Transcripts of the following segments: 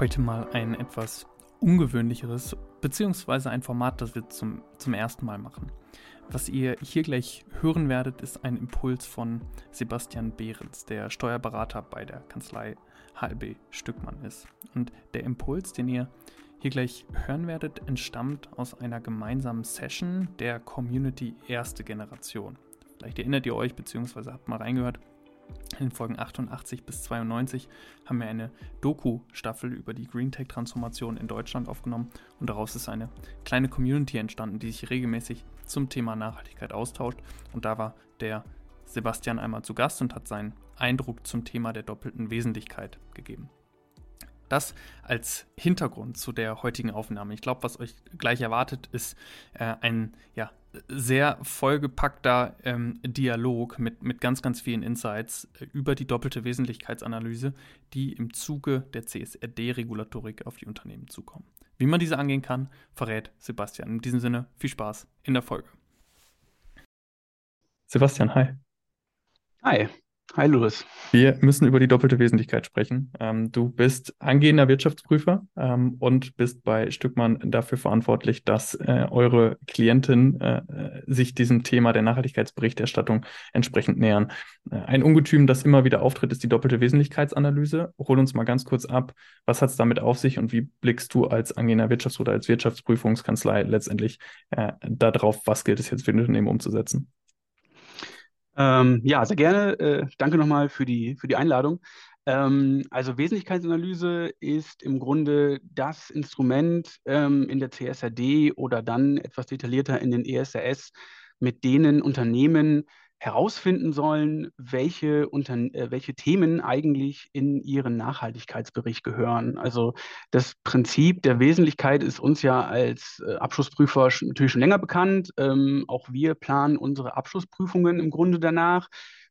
heute mal ein etwas ungewöhnlicheres, beziehungsweise ein Format, das wir zum, zum ersten Mal machen. Was ihr hier gleich hören werdet, ist ein Impuls von Sebastian Behrens, der Steuerberater bei der Kanzlei HLB Stückmann ist. Und der Impuls, den ihr hier gleich hören werdet, entstammt aus einer gemeinsamen Session der Community Erste Generation. Vielleicht erinnert ihr euch, beziehungsweise habt mal reingehört, in den Folgen 88 bis 92 haben wir eine Doku-Staffel über die Green Tech-Transformation in Deutschland aufgenommen und daraus ist eine kleine Community entstanden, die sich regelmäßig zum Thema Nachhaltigkeit austauscht. Und da war der Sebastian einmal zu Gast und hat seinen Eindruck zum Thema der doppelten Wesentlichkeit gegeben. Das als Hintergrund zu der heutigen Aufnahme. Ich glaube, was euch gleich erwartet, ist äh, ein ja, sehr vollgepackter ähm, Dialog mit, mit ganz, ganz vielen Insights äh, über die doppelte Wesentlichkeitsanalyse, die im Zuge der CSRD-Regulatorik auf die Unternehmen zukommen. Wie man diese angehen kann, verrät Sebastian. In diesem Sinne, viel Spaß in der Folge. Sebastian, hi. Hi. Hi, Louis. Wir müssen über die doppelte Wesentlichkeit sprechen. Ähm, du bist angehender Wirtschaftsprüfer ähm, und bist bei Stückmann dafür verantwortlich, dass äh, eure Klienten äh, sich diesem Thema der Nachhaltigkeitsberichterstattung entsprechend nähern. Äh, ein Ungetüm, das immer wieder auftritt, ist die doppelte Wesentlichkeitsanalyse. Hol uns mal ganz kurz ab, was hat es damit auf sich und wie blickst du als angehender Wirtschafts- oder als Wirtschaftsprüfungskanzlei letztendlich äh, darauf, was gilt es jetzt für ein Unternehmen umzusetzen? Ähm, ja, sehr gerne. Äh, danke nochmal für die, für die Einladung. Ähm, also Wesentlichkeitsanalyse ist im Grunde das Instrument ähm, in der CSRD oder dann etwas detaillierter in den ESRS, mit denen Unternehmen herausfinden sollen, welche, Unter äh, welche Themen eigentlich in ihren Nachhaltigkeitsbericht gehören. Also das Prinzip der Wesentlichkeit ist uns ja als äh, Abschlussprüfer natürlich schon länger bekannt. Ähm, auch wir planen unsere Abschlussprüfungen im Grunde danach.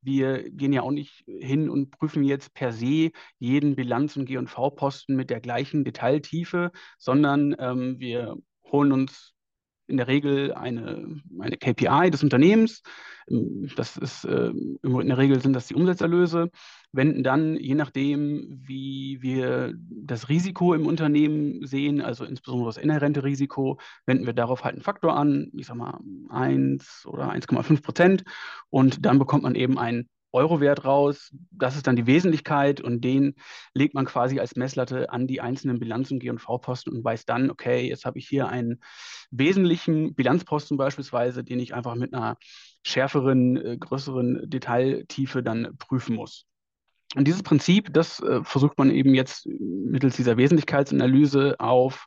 Wir gehen ja auch nicht hin und prüfen jetzt per se jeden Bilanz- und G&V-Posten mit der gleichen Detailtiefe, sondern ähm, wir holen uns in der Regel eine, eine KPI des Unternehmens. Ähm, das ist, äh, in der Regel sind das die Umsatzerlöse, wenden dann, je nachdem, wie wir das Risiko im Unternehmen sehen, also insbesondere das inhärente Risiko, wenden wir darauf halt einen Faktor an, ich sag mal 1 oder 1,5 Prozent und dann bekommt man eben ein Eurowert raus. Das ist dann die Wesentlichkeit und den legt man quasi als Messlatte an die einzelnen Bilanz- und G&V-Posten und weiß dann, okay, jetzt habe ich hier einen wesentlichen Bilanzposten beispielsweise, den ich einfach mit einer schärferen, äh, größeren Detailtiefe dann prüfen muss. Und dieses Prinzip, das äh, versucht man eben jetzt mittels dieser Wesentlichkeitsanalyse auf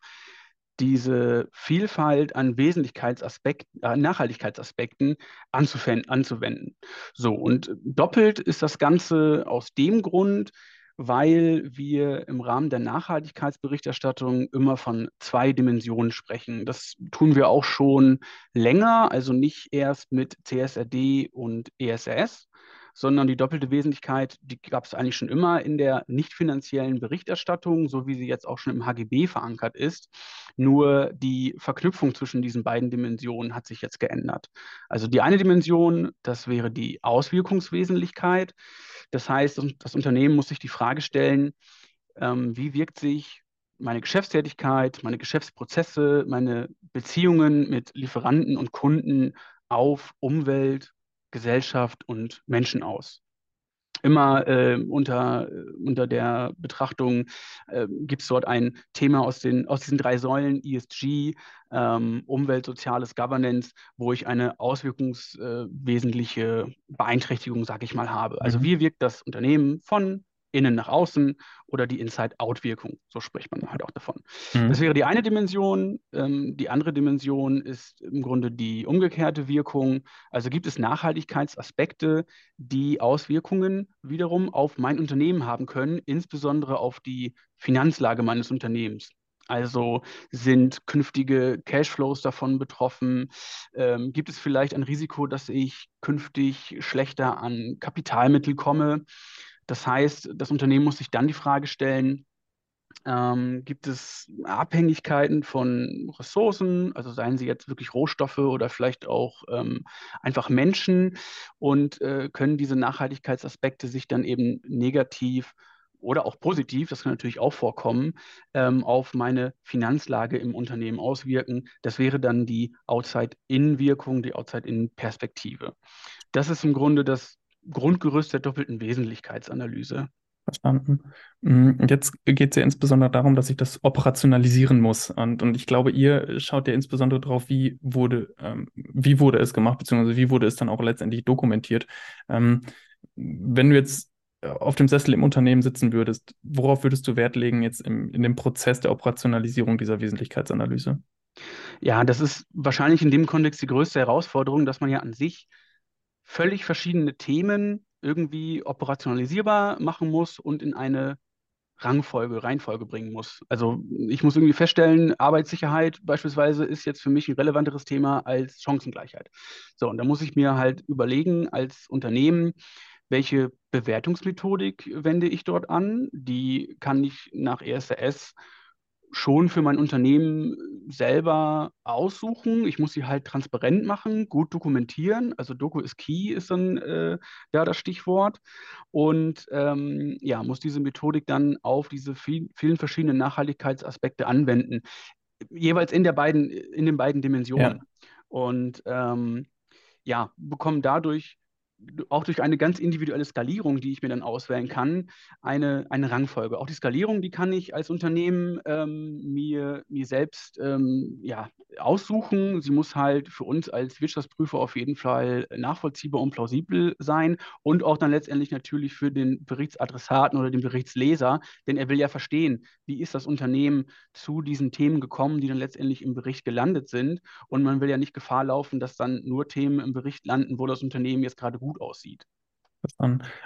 diese Vielfalt an Wesentlichkeitsaspekten, äh, Nachhaltigkeitsaspekten anzuwenden. So, und doppelt ist das Ganze aus dem Grund, weil wir im Rahmen der Nachhaltigkeitsberichterstattung immer von zwei Dimensionen sprechen. Das tun wir auch schon länger, also nicht erst mit CSRD und ESRS, sondern die doppelte Wesentlichkeit, die gab es eigentlich schon immer in der nicht finanziellen Berichterstattung, so wie sie jetzt auch schon im HGB verankert ist. Nur die Verknüpfung zwischen diesen beiden Dimensionen hat sich jetzt geändert. Also die eine Dimension, das wäre die Auswirkungswesentlichkeit. Das heißt, das Unternehmen muss sich die Frage stellen, ähm, wie wirkt sich meine Geschäftstätigkeit, meine Geschäftsprozesse, meine Beziehungen mit Lieferanten und Kunden auf Umwelt, Gesellschaft und Menschen aus. Immer äh, unter, äh, unter der Betrachtung äh, gibt es dort ein Thema aus, den, aus diesen drei Säulen, ESG, ähm, Umwelt, Soziales, Governance, wo ich eine auswirkungswesentliche Beeinträchtigung, sage ich mal, habe. Also mhm. wie wirkt das Unternehmen von innen nach außen oder die Inside-Out-Wirkung. So spricht man halt auch davon. Mhm. Das wäre die eine Dimension. Ähm, die andere Dimension ist im Grunde die umgekehrte Wirkung. Also gibt es Nachhaltigkeitsaspekte, die Auswirkungen wiederum auf mein Unternehmen haben können, insbesondere auf die Finanzlage meines Unternehmens. Also sind künftige Cashflows davon betroffen? Ähm, gibt es vielleicht ein Risiko, dass ich künftig schlechter an Kapitalmittel komme? Das heißt, das Unternehmen muss sich dann die Frage stellen, ähm, gibt es Abhängigkeiten von Ressourcen, also seien sie jetzt wirklich Rohstoffe oder vielleicht auch ähm, einfach Menschen und äh, können diese Nachhaltigkeitsaspekte sich dann eben negativ oder auch positiv, das kann natürlich auch vorkommen, ähm, auf meine Finanzlage im Unternehmen auswirken. Das wäre dann die Outside-In-Wirkung, die Outside-In-Perspektive. Das ist im Grunde das Grundgerüst der doppelten Wesentlichkeitsanalyse. Verstanden. Mm, jetzt geht es ja insbesondere darum, dass ich das operationalisieren muss. Und, und ich glaube, ihr schaut ja insbesondere darauf, wie wurde, ähm, wie wurde es gemacht, beziehungsweise wie wurde es dann auch letztendlich dokumentiert. Ähm, wenn du jetzt auf dem Sessel im Unternehmen sitzen würdest, worauf würdest du Wert legen jetzt im, in dem Prozess der Operationalisierung dieser Wesentlichkeitsanalyse? Ja, das ist wahrscheinlich in dem Kontext die größte Herausforderung, dass man ja an sich völlig verschiedene Themen irgendwie operationalisierbar machen muss und in eine Rangfolge, Reihenfolge bringen muss. Also ich muss irgendwie feststellen, Arbeitssicherheit beispielsweise ist jetzt für mich ein relevanteres Thema als Chancengleichheit. So, und da muss ich mir halt überlegen als Unternehmen, welche Bewertungsmethodik wende ich dort an? Die kann ich nach ESRS schon für mein Unternehmen selber aussuchen. Ich muss sie halt transparent machen, gut dokumentieren. Also Doku ist Key ist dann äh, da das Stichwort. Und ähm, ja, muss diese Methodik dann auf diese viel, vielen verschiedenen Nachhaltigkeitsaspekte anwenden. Jeweils in der beiden, in den beiden Dimensionen. Ja. Und ähm, ja, bekommen dadurch auch durch eine ganz individuelle Skalierung, die ich mir dann auswählen kann, eine, eine Rangfolge. Auch die Skalierung, die kann ich als Unternehmen ähm, mir, mir selbst ähm, ja, aussuchen. Sie muss halt für uns als Wirtschaftsprüfer auf jeden Fall nachvollziehbar und plausibel sein und auch dann letztendlich natürlich für den Berichtsadressaten oder den Berichtsleser, denn er will ja verstehen, wie ist das Unternehmen zu diesen Themen gekommen, die dann letztendlich im Bericht gelandet sind. Und man will ja nicht Gefahr laufen, dass dann nur Themen im Bericht landen, wo das Unternehmen jetzt gerade gut aussieht.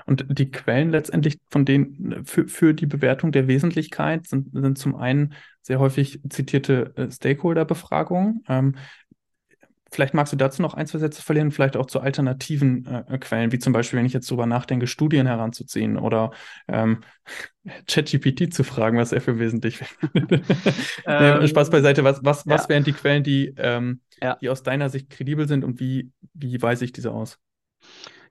Und die Quellen letztendlich von denen für, für die Bewertung der Wesentlichkeit sind, sind zum einen sehr häufig zitierte äh, Stakeholder-Befragungen. Ähm, vielleicht magst du dazu noch ein, zwei Sätze verlieren, vielleicht auch zu alternativen äh, Quellen, wie zum Beispiel, wenn ich jetzt darüber nachdenke, Studien heranzuziehen oder ähm, ChatGPT zu fragen, was er für wesentlich findet. ähm, Spaß beiseite, was, was, ja. was wären die Quellen, die, ähm, ja. die aus deiner Sicht kredibel sind und wie, wie weise ich diese aus?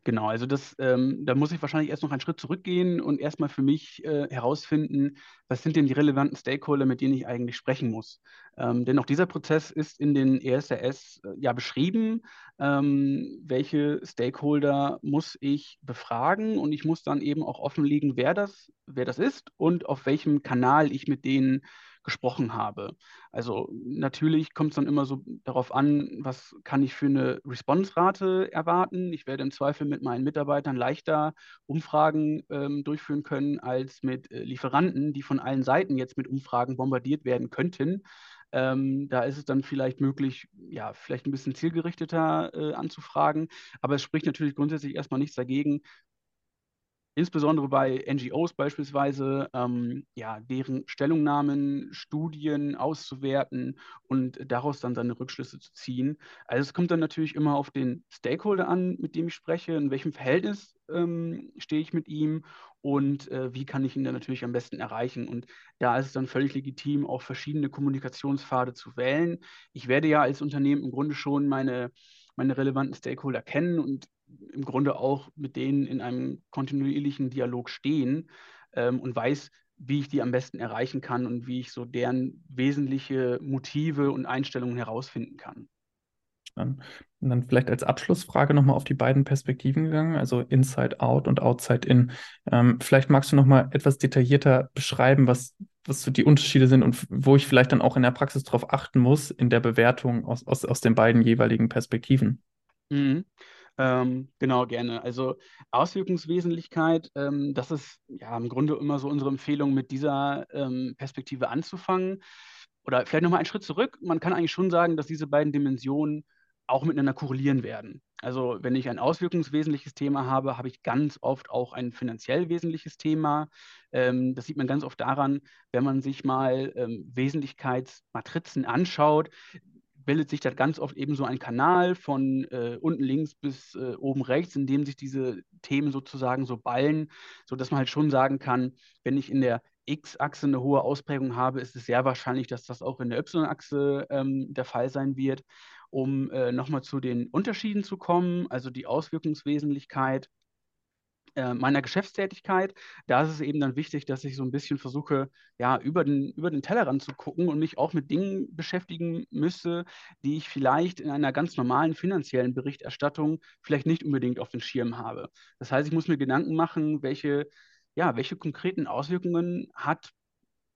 Genau, also das, ähm, da muss ich wahrscheinlich erst noch einen Schritt zurückgehen und erstmal für mich äh, herausfinden, was sind denn die relevanten Stakeholder, mit denen ich eigentlich sprechen muss. Ähm, denn auch dieser Prozess ist in den ESRS äh, ja beschrieben, ähm, welche Stakeholder muss ich befragen und ich muss dann eben auch offenlegen, wer das, wer das ist und auf welchem Kanal ich mit denen gesprochen habe. Also natürlich kommt es dann immer so darauf an, was kann ich für eine Response-Rate erwarten. Ich werde im Zweifel mit meinen Mitarbeitern leichter Umfragen ähm, durchführen können als mit äh, Lieferanten, die von allen Seiten jetzt mit Umfragen bombardiert werden könnten. Ähm, da ist es dann vielleicht möglich, ja, vielleicht ein bisschen zielgerichteter äh, anzufragen. Aber es spricht natürlich grundsätzlich erstmal nichts dagegen, insbesondere bei NGOs beispielsweise, ähm, ja, deren Stellungnahmen, Studien auszuwerten und daraus dann seine Rückschlüsse zu ziehen. Also es kommt dann natürlich immer auf den Stakeholder an, mit dem ich spreche, in welchem Verhältnis ähm, stehe ich mit ihm und äh, wie kann ich ihn dann natürlich am besten erreichen. Und da ist es dann völlig legitim, auch verschiedene Kommunikationspfade zu wählen. Ich werde ja als Unternehmen im Grunde schon meine meine relevanten Stakeholder kennen und im Grunde auch mit denen in einem kontinuierlichen Dialog stehen ähm, und weiß, wie ich die am besten erreichen kann und wie ich so deren wesentliche Motive und Einstellungen herausfinden kann. Und dann vielleicht als Abschlussfrage nochmal auf die beiden Perspektiven gegangen, also Inside Out und Outside In. Ähm, vielleicht magst du nochmal etwas detaillierter beschreiben, was, was so die Unterschiede sind und wo ich vielleicht dann auch in der Praxis darauf achten muss, in der Bewertung aus, aus, aus den beiden jeweiligen Perspektiven. Mhm. Ähm, genau, gerne. Also Auswirkungswesentlichkeit, ähm, das ist ja im Grunde immer so unsere Empfehlung, mit dieser ähm, Perspektive anzufangen. Oder vielleicht nochmal einen Schritt zurück. Man kann eigentlich schon sagen, dass diese beiden Dimensionen auch miteinander korrelieren werden. Also wenn ich ein auswirkungswesentliches Thema habe, habe ich ganz oft auch ein finanziell wesentliches Thema. Ähm, das sieht man ganz oft daran, wenn man sich mal ähm, Wesentlichkeitsmatrizen anschaut bildet sich da ganz oft eben so ein Kanal von äh, unten links bis äh, oben rechts, in dem sich diese Themen sozusagen so ballen, sodass man halt schon sagen kann, wenn ich in der X-Achse eine hohe Ausprägung habe, ist es sehr wahrscheinlich, dass das auch in der Y-Achse ähm, der Fall sein wird. Um äh, nochmal zu den Unterschieden zu kommen, also die Auswirkungswesentlichkeit meiner Geschäftstätigkeit. Da ist es eben dann wichtig, dass ich so ein bisschen versuche, ja, über den, über den Tellerrand zu gucken und mich auch mit Dingen beschäftigen müsste, die ich vielleicht in einer ganz normalen finanziellen Berichterstattung vielleicht nicht unbedingt auf dem Schirm habe. Das heißt, ich muss mir Gedanken machen, welche, ja, welche konkreten Auswirkungen hat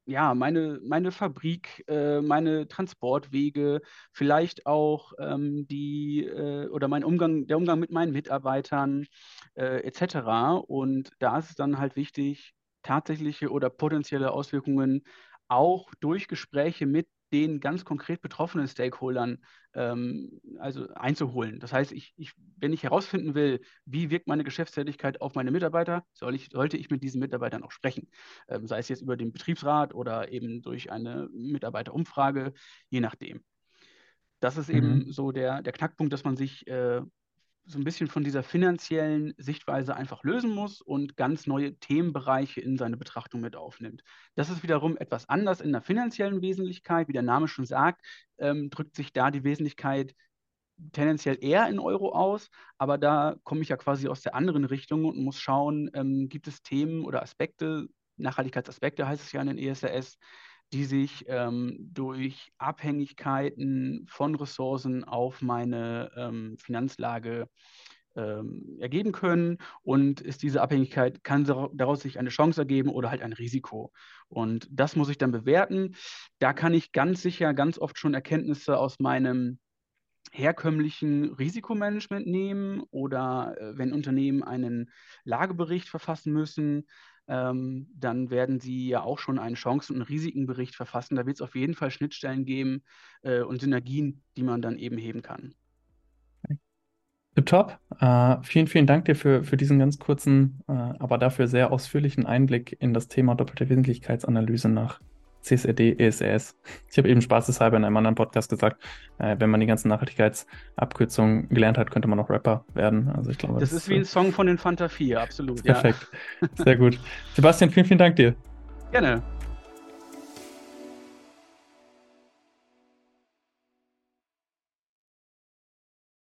ja, meine, meine Fabrik, äh, meine Transportwege, vielleicht auch ähm, die äh, oder mein Umgang, der Umgang mit meinen Mitarbeitern äh, etc. Und da ist es dann halt wichtig, tatsächliche oder potenzielle Auswirkungen auch durch Gespräche mit den ganz konkret betroffenen Stakeholdern ähm, also einzuholen. Das heißt, ich, ich, wenn ich herausfinden will, wie wirkt meine Geschäftstätigkeit auf meine Mitarbeiter, soll ich, sollte ich mit diesen Mitarbeitern auch sprechen. Ähm, sei es jetzt über den Betriebsrat oder eben durch eine Mitarbeiterumfrage, je nachdem. Das ist mhm. eben so der, der Knackpunkt, dass man sich äh, so ein bisschen von dieser finanziellen Sichtweise einfach lösen muss und ganz neue Themenbereiche in seine Betrachtung mit aufnimmt. Das ist wiederum etwas anders in der finanziellen Wesentlichkeit. Wie der Name schon sagt, ähm, drückt sich da die Wesentlichkeit tendenziell eher in Euro aus, aber da komme ich ja quasi aus der anderen Richtung und muss schauen, ähm, gibt es Themen oder Aspekte, Nachhaltigkeitsaspekte heißt es ja in den ESRS, die sich ähm, durch Abhängigkeiten von Ressourcen auf meine ähm, Finanzlage ähm, ergeben können und ist diese Abhängigkeit, kann daraus sich eine Chance ergeben oder halt ein Risiko. Und das muss ich dann bewerten. Da kann ich ganz sicher ganz oft schon Erkenntnisse aus meinem herkömmlichen Risikomanagement nehmen oder äh, wenn Unternehmen einen Lagebericht verfassen müssen, ähm, dann werden sie ja auch schon einen Chancen- und Risikenbericht verfassen. Da wird es auf jeden Fall Schnittstellen geben äh, und Synergien, die man dann eben heben kann. Top. Uh, vielen, vielen Dank dir für, für diesen ganz kurzen, uh, aber dafür sehr ausführlichen Einblick in das Thema doppelte Wesentlichkeitsanalyse nach CSRD, ESRS. Ich habe eben spaßeshalber in einem anderen Podcast gesagt, äh, wenn man die ganzen Nachhaltigkeitsabkürzungen gelernt hat, könnte man auch Rapper werden. Also ich glaube, das, das ist wie ein Song von den Fanta 4, absolut. Perfekt. Ja. Sehr gut. Sebastian, vielen, vielen Dank dir. Gerne.